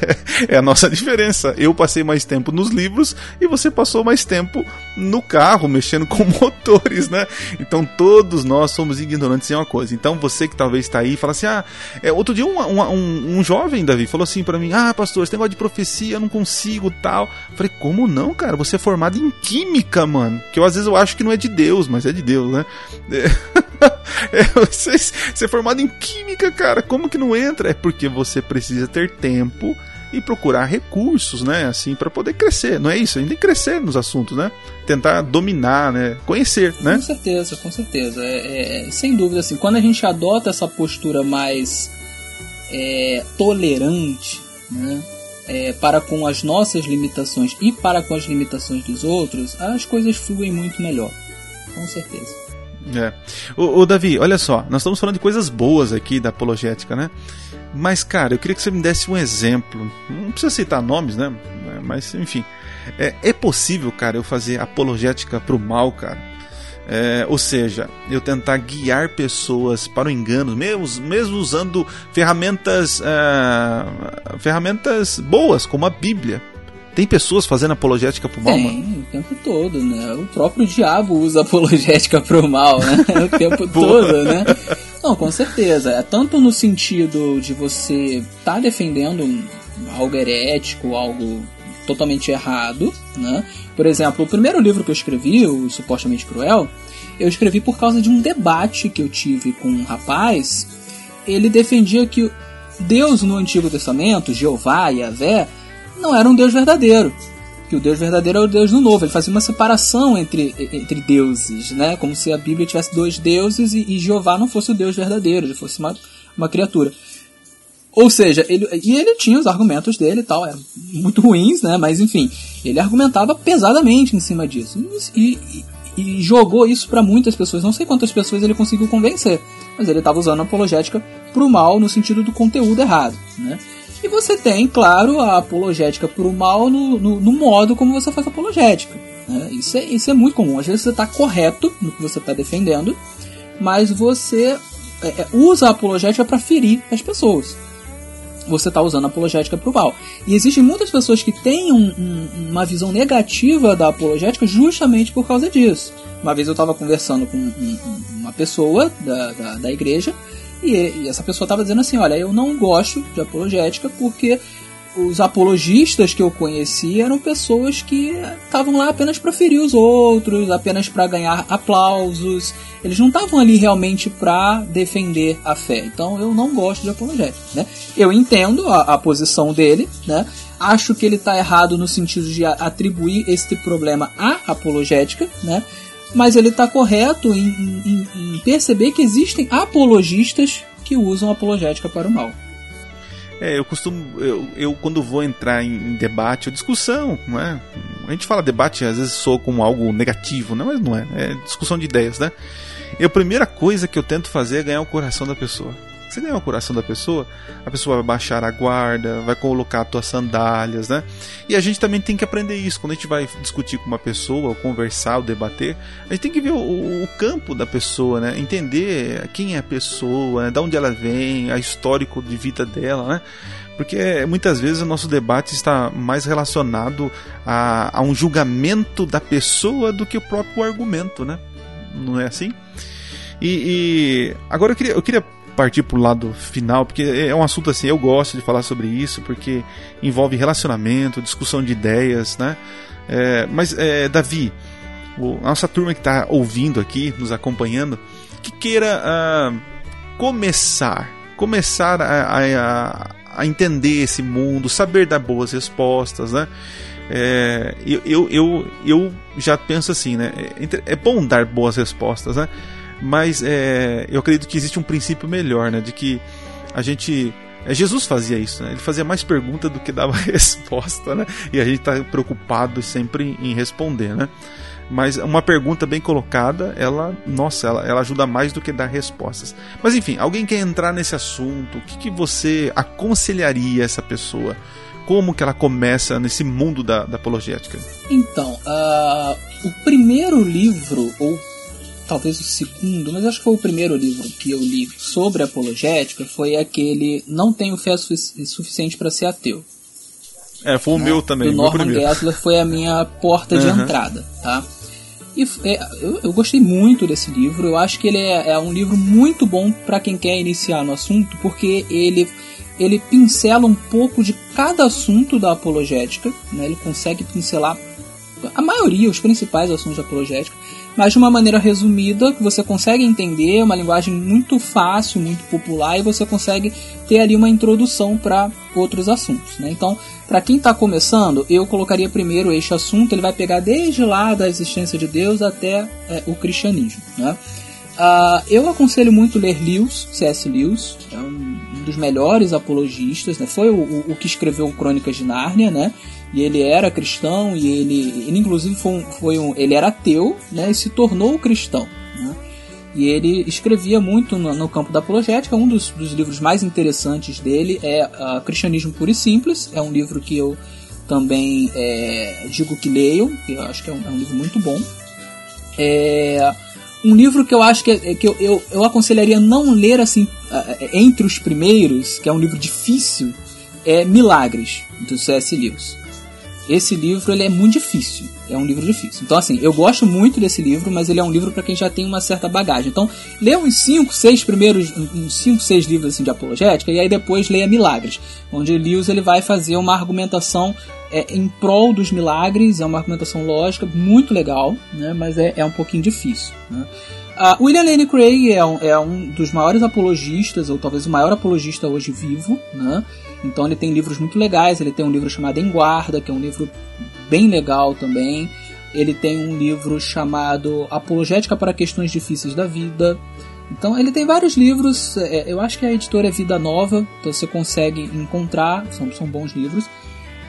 É, é a nossa diferença. Eu passei mais tempo nos livros e você passou mais tempo no carro, mexendo com motores, né? Então todos nós somos ignorantes em uma coisa. Então você que tá talvez está aí fala assim: ah, é, outro dia um, um, um, jovem, Davi, falou assim para mim: ah, pastor, esse negócio de profecia eu não consigo tal. Falei: como não, cara? Você é formado em química, mano. Que eu às vezes eu acho que não é de Deus, mas é de Deus, né? É, você, você é formado em química, cara. Como que não entra? É porque você precisa ter tempo e procurar recursos, né, assim, para poder crescer. Não é isso? A gente tem que crescer nos assuntos, né? Tentar dominar, né? Conhecer, né? Com certeza, com certeza. É, é, sem dúvida, assim, quando a gente adota essa postura mais é, tolerante, né? É, para com as nossas limitações e para com as limitações dos outros, as coisas fluem muito melhor. Com certeza. É. O Davi, olha só, nós estamos falando de coisas boas aqui da apologética, né? Mas, cara, eu queria que você me desse um exemplo. Não precisa citar nomes, né? Mas, enfim. É, é possível, cara, eu fazer apologética pro mal, cara? É, ou seja, eu tentar guiar pessoas para o engano, mesmo, mesmo usando ferramentas, é, ferramentas boas, como a Bíblia. Tem pessoas fazendo apologética pro mal, Tem, mano? o tempo todo, né? O próprio diabo usa apologética pro mal, né? O tempo todo, né? Não, com certeza. É tanto no sentido de você estar tá defendendo algo herético, algo totalmente errado, né? Por exemplo, o primeiro livro que eu escrevi, o Supostamente Cruel, eu escrevi por causa de um debate que eu tive com um rapaz. Ele defendia que Deus no Antigo Testamento, Jeová e Yahvé, não era um Deus verdadeiro que o Deus verdadeiro é o Deus do novo. Ele fazia uma separação entre, entre deuses, né? Como se a Bíblia tivesse dois deuses e, e Jeová não fosse o Deus verdadeiro, ele fosse uma, uma criatura. Ou seja, ele, e ele tinha os argumentos dele e tal, eram muito ruins, né? Mas enfim, ele argumentava pesadamente em cima disso. E, e, e jogou isso para muitas pessoas. Não sei quantas pessoas ele conseguiu convencer, mas ele estava usando a apologética pro mal no sentido do conteúdo errado, né? Você tem, claro, a apologética pro mal no, no, no modo como você faz apologética. Né? Isso, é, isso é muito comum. Às vezes você está correto no que você está defendendo, mas você é, é usa a apologética para ferir as pessoas você está usando a apologética para o mal. E existem muitas pessoas que têm um, um, uma visão negativa da apologética justamente por causa disso. Uma vez eu estava conversando com um, uma pessoa da, da, da igreja e, e, essa pessoa estava dizendo assim: Olha, eu não gosto de apologética porque os apologistas que eu conheci eram pessoas que estavam lá apenas para ferir os outros, apenas para ganhar aplausos. Eles não estavam ali realmente para defender a fé. Então eu não gosto de apologética. Né? Eu entendo a, a posição dele, né? acho que ele está errado no sentido de atribuir este problema à apologética, né? Mas ele está correto em, em, em perceber que existem apologistas que usam apologética para o mal. É, eu costumo. Eu, eu quando vou entrar em, em, debate ou discussão, não é? A gente fala debate, às vezes soa como algo negativo, não, mas não é. É discussão de ideias, né? E a primeira coisa que eu tento fazer é ganhar o coração da pessoa. Você ganhar o coração da pessoa, a pessoa vai baixar a guarda, vai colocar as tuas sandálias, né? E a gente também tem que aprender isso. Quando a gente vai discutir com uma pessoa, ou conversar, ou debater, a gente tem que ver o, o campo da pessoa, né? Entender quem é a pessoa, né? de onde ela vem, a histórico de vida dela, né? porque muitas vezes o nosso debate está mais relacionado a, a, um julgamento da pessoa do que o próprio argumento, né? Não é assim? E, e agora eu queria, eu queria partir pro lado final, porque é um assunto assim, eu gosto de falar sobre isso, porque envolve relacionamento, discussão de ideias, né? É, mas, é, Davi, a nossa turma que está ouvindo aqui, nos acompanhando, que queira uh, começar, começar a, a, a, entender esse mundo, saber dar boas respostas, né? É, eu, eu, eu, eu já penso assim, né? É, é bom dar boas respostas, né? Mas é, eu acredito que existe um princípio melhor, né? De que a gente. É, Jesus fazia isso, né? Ele fazia mais pergunta do que dava resposta, né? E a gente está preocupado sempre em responder, né? Mas uma pergunta bem colocada, ela, nossa, ela, ela ajuda mais do que dar respostas. Mas enfim, alguém quer entrar nesse assunto? O que, que você aconselharia essa pessoa? Como que ela começa nesse mundo da, da apologética? Então, uh, o primeiro livro, ou talvez o segundo, mas acho que foi o primeiro livro que eu li sobre apologética, foi aquele Não Tenho Fé Suficiente para Ser Ateu. É, foi o né? meu também. O Norman Geisler foi a minha porta de uhum. entrada, tá? E é, eu, eu, gostei muito desse livro. Eu acho que ele é, é um livro muito bom para quem quer iniciar no assunto, porque ele ele pincela um pouco de cada assunto da apologética, né? Ele consegue pincelar a maioria, os principais assuntos da apologética mas de uma maneira resumida, que você consegue entender, uma linguagem muito fácil, muito popular, e você consegue ter ali uma introdução para outros assuntos. Né? Então, para quem está começando, eu colocaria primeiro este assunto, ele vai pegar desde lá da existência de Deus até é, o cristianismo. Né? Uh, eu aconselho muito ler Lewis, C.S. Lewis, é um, dos melhores apologistas, né? foi o, o, o que escreveu Crônicas de Nárnia, né? e ele era cristão e ele, ele inclusive foi um, foi um, ele era ateu, né, e se tornou cristão. Né? E ele escrevia muito no, no campo da apologética. Um dos, dos, livros mais interessantes dele é uh, Cristianismo Puro e Simples. É um livro que eu também é, digo que leiam, que eu acho que é um, é um livro muito bom. É, um livro que eu acho que, é, que eu, eu, eu aconselharia não ler assim entre os primeiros, que é um livro difícil, é Milagres, do C.S. Lewis esse livro ele é muito difícil. É um livro difícil. Então, assim, eu gosto muito desse livro, mas ele é um livro para quem já tem uma certa bagagem. Então, lê uns 5, 6 primeiros, uns 5, 6 livros assim, de apologética, e aí depois leia Milagres, onde Lewis ele vai fazer uma argumentação é, em prol dos milagres, é uma argumentação lógica muito legal, né, mas é, é um pouquinho difícil. Né. Uh, William Lane Craig é um, é um dos maiores apologistas, ou talvez o maior apologista hoje vivo, né? Então ele tem livros muito legais, ele tem um livro chamado Em Guarda, que é um livro bem legal também. Ele tem um livro chamado Apologética para Questões Difíceis da Vida. Então ele tem vários livros, é, eu acho que a editora é Vida Nova, então você consegue encontrar, são, são bons livros.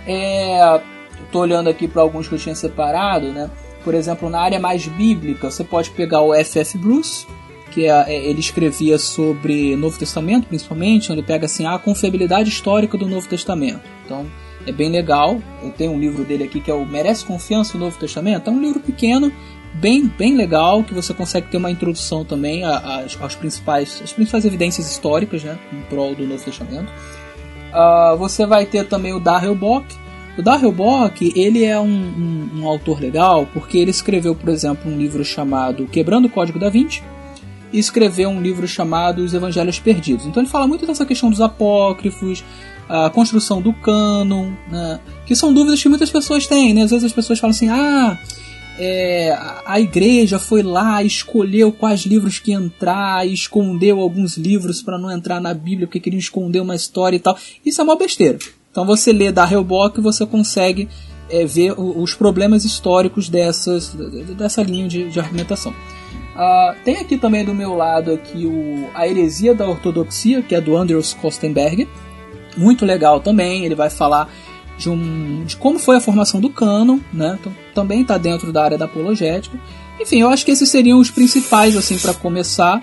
É, Estou olhando aqui para alguns que eu tinha separado, né? Por exemplo, na área mais bíblica, você pode pegar o F.F. Bruce, que é, é, ele escrevia sobre Novo Testamento, principalmente, onde ele pega assim a confiabilidade histórica do Novo Testamento. Então, é bem legal. Eu tenho um livro dele aqui que é o Merece Confiança no Novo Testamento. É um livro pequeno, bem, bem legal, que você consegue ter uma introdução também às, principais, principais evidências históricas né, em prol do Novo Testamento. Uh, você vai ter também o Darrell Bock. O Darrell Bock, ele é um, um, um, autor legal porque ele escreveu, por exemplo, um livro chamado Quebrando o Código da Vinci e escreveu um livro chamado Os Evangelhos Perdidos. Então ele fala muito dessa questão dos apócrifos, a construção do cânon, né? que são dúvidas que muitas pessoas têm. Né? Às vezes as pessoas falam assim, ah, é, a igreja foi lá, escolheu quais livros que entrar, escondeu alguns livros para não entrar na Bíblia porque queriam esconder uma história e tal. Isso é uma besteira. Então você lê da Hellbock e você consegue é, ver os problemas históricos dessas, dessa linha de, de argumentação. Uh, tem aqui também do meu lado aqui o A Heresia da Ortodoxia, que é do Andrews Kostenberg. Muito legal também, ele vai falar de, um, de como foi a formação do cânon, né? Então, também está dentro da área da apologética. Enfim, eu acho que esses seriam os principais assim para começar.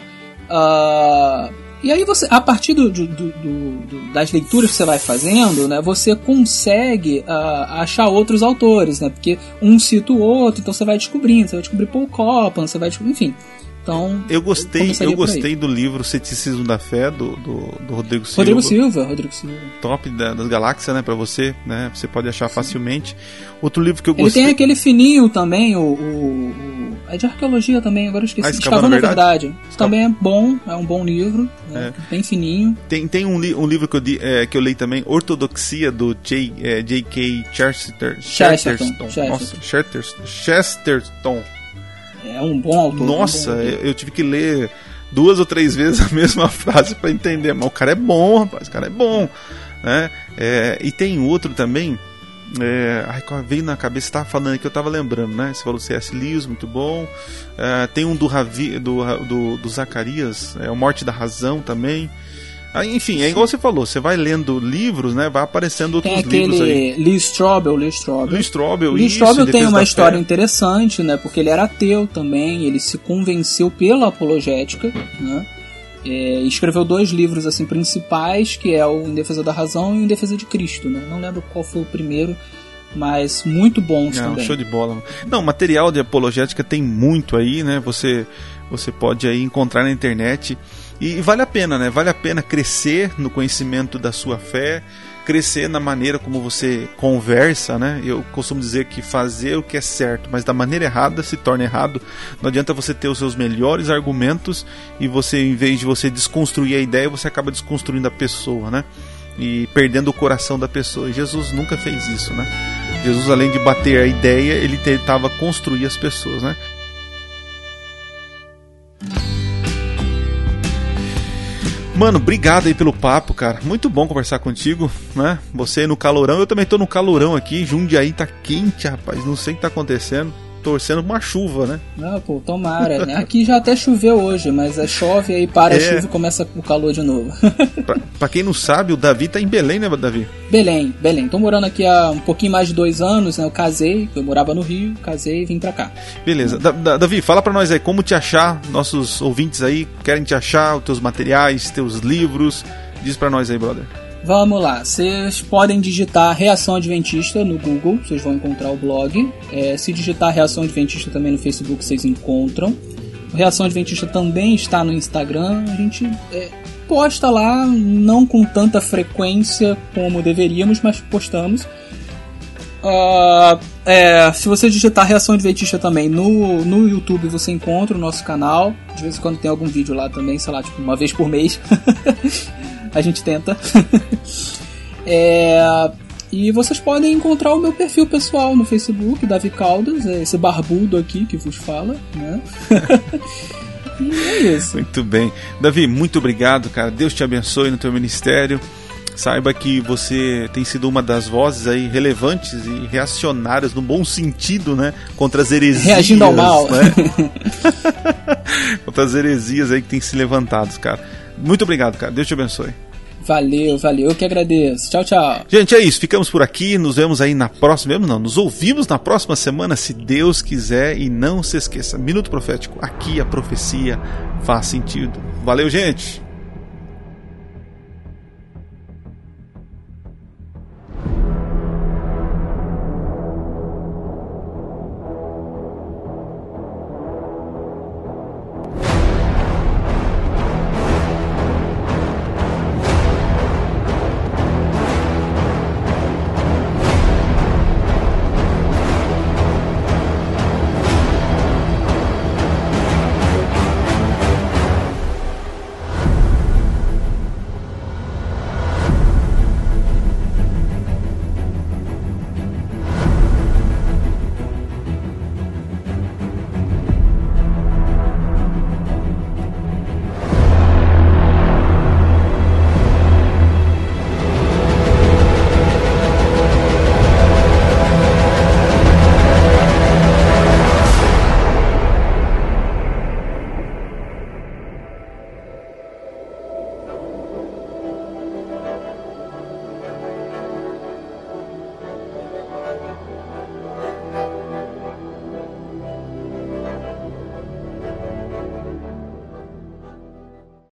Uh, e aí você, a partir do, do, do, das leituras que você vai fazendo, né, você consegue uh, achar outros autores, né? Porque um cita o outro, então você vai descobrindo, você vai descobrir Paul Copan, você vai descobrir, enfim. Então, eu gostei, eu, eu gostei do livro Ceticismo da Fé do, do, do Rodrigo Silva. Rodrigo Silva, Rodrigo Silva. Top da, das galáxias, né, para você, né? Você pode achar Sim. facilmente. Outro livro que eu gostei. Ele tem aquele fininho também, o, o, o é de arqueologia também, agora eu esqueci. Ah, Escavando a Verdade. verdade. Também é bom, é um bom livro, né, é. bem fininho. Tem, tem um, li, um livro que eu, é, que eu li também, Ortodoxia, do J, é, J.K. Chesterton. Chesterton. Chesterton. Nossa, Chesterton. Chesterton. É um bom autor. Nossa, um bom eu, eu tive que ler duas ou três vezes a mesma frase para entender. Mas o cara é bom, rapaz, o cara é bom. Né? É, e tem outro também. É, ai, veio na cabeça, você tava falando que eu tava lembrando, né? Você falou C.S. Lewis, muito bom. É, tem um do, Ravi, do, do, do Zacarias, é, O Morte da Razão também. Enfim, é igual você falou, você vai lendo livros, né? Vai aparecendo outros tem aquele livros aí. Lee Strobel, Lee Strobel. Lee Strobel, Lee Strobel tem uma história fé. interessante, né? Porque ele era ateu também, ele se convenceu pela apologética, né? É, escreveu dois livros assim principais, que é o Em Defesa da Razão e o Em Defesa de Cristo, né? Não lembro qual foi o primeiro, mas muito bons Não, também. Show de bola. Não, material de apologética tem muito aí, né? Você você pode aí encontrar na internet. E vale a pena, né? Vale a pena crescer no conhecimento da sua fé, crescer na maneira como você conversa, né? Eu costumo dizer que fazer o que é certo, mas da maneira errada se torna errado. Não adianta você ter os seus melhores argumentos e você, em vez de você desconstruir a ideia, você acaba desconstruindo a pessoa, né? E perdendo o coração da pessoa. E Jesus nunca fez isso, né? Jesus, além de bater a ideia, ele tentava construir as pessoas, né? Mano, obrigado aí pelo papo, cara. Muito bom conversar contigo, né? Você no calorão, eu também tô no calorão aqui. Jundiaí tá quente, rapaz. Não sei o que tá acontecendo torcendo uma chuva, né? Não, pô, tomara. Né? Aqui já até choveu hoje, mas é chove aí para é. a chuva e começa o calor de novo. pra, pra, quem não sabe, o Davi tá em Belém, né, Davi? Belém, Belém. Tô morando aqui há um pouquinho mais de dois anos, né? Eu casei, eu morava no Rio, casei e vim pra cá. Beleza. Da, da, Davi, fala pra nós aí como te achar, nossos ouvintes aí querem te achar, os teus materiais, teus livros. Diz pra nós aí, brother. Vamos lá, vocês podem digitar Reação Adventista no Google, vocês vão encontrar o blog. É, se digitar Reação Adventista também no Facebook, vocês encontram. Reação Adventista também está no Instagram. A gente é, posta lá, não com tanta frequência como deveríamos, mas postamos. Uh, é, se você digitar Reação Adventista também no, no YouTube, você encontra o nosso canal. De vez em quando tem algum vídeo lá também, sei lá, tipo uma vez por mês. a gente tenta. é, e vocês podem encontrar o meu perfil pessoal no Facebook, Davi Caldas, é esse barbudo aqui que vos fala, né? e é isso. Muito bem. Davi, muito obrigado, cara. Deus te abençoe no teu ministério. Saiba que você tem sido uma das vozes aí relevantes e reacionárias no bom sentido, né? Contra as heresias. Reagindo ao mal. Né? contra as heresias aí que tem se levantado, cara. Muito obrigado, cara. Deus te abençoe. Valeu, valeu, eu que agradeço. Tchau, tchau. Gente, é isso. Ficamos por aqui. Nos vemos aí na próxima. Mesmo não, nos ouvimos na próxima semana, se Deus quiser. E não se esqueça: Minuto Profético. Aqui a profecia faz sentido. Valeu, gente.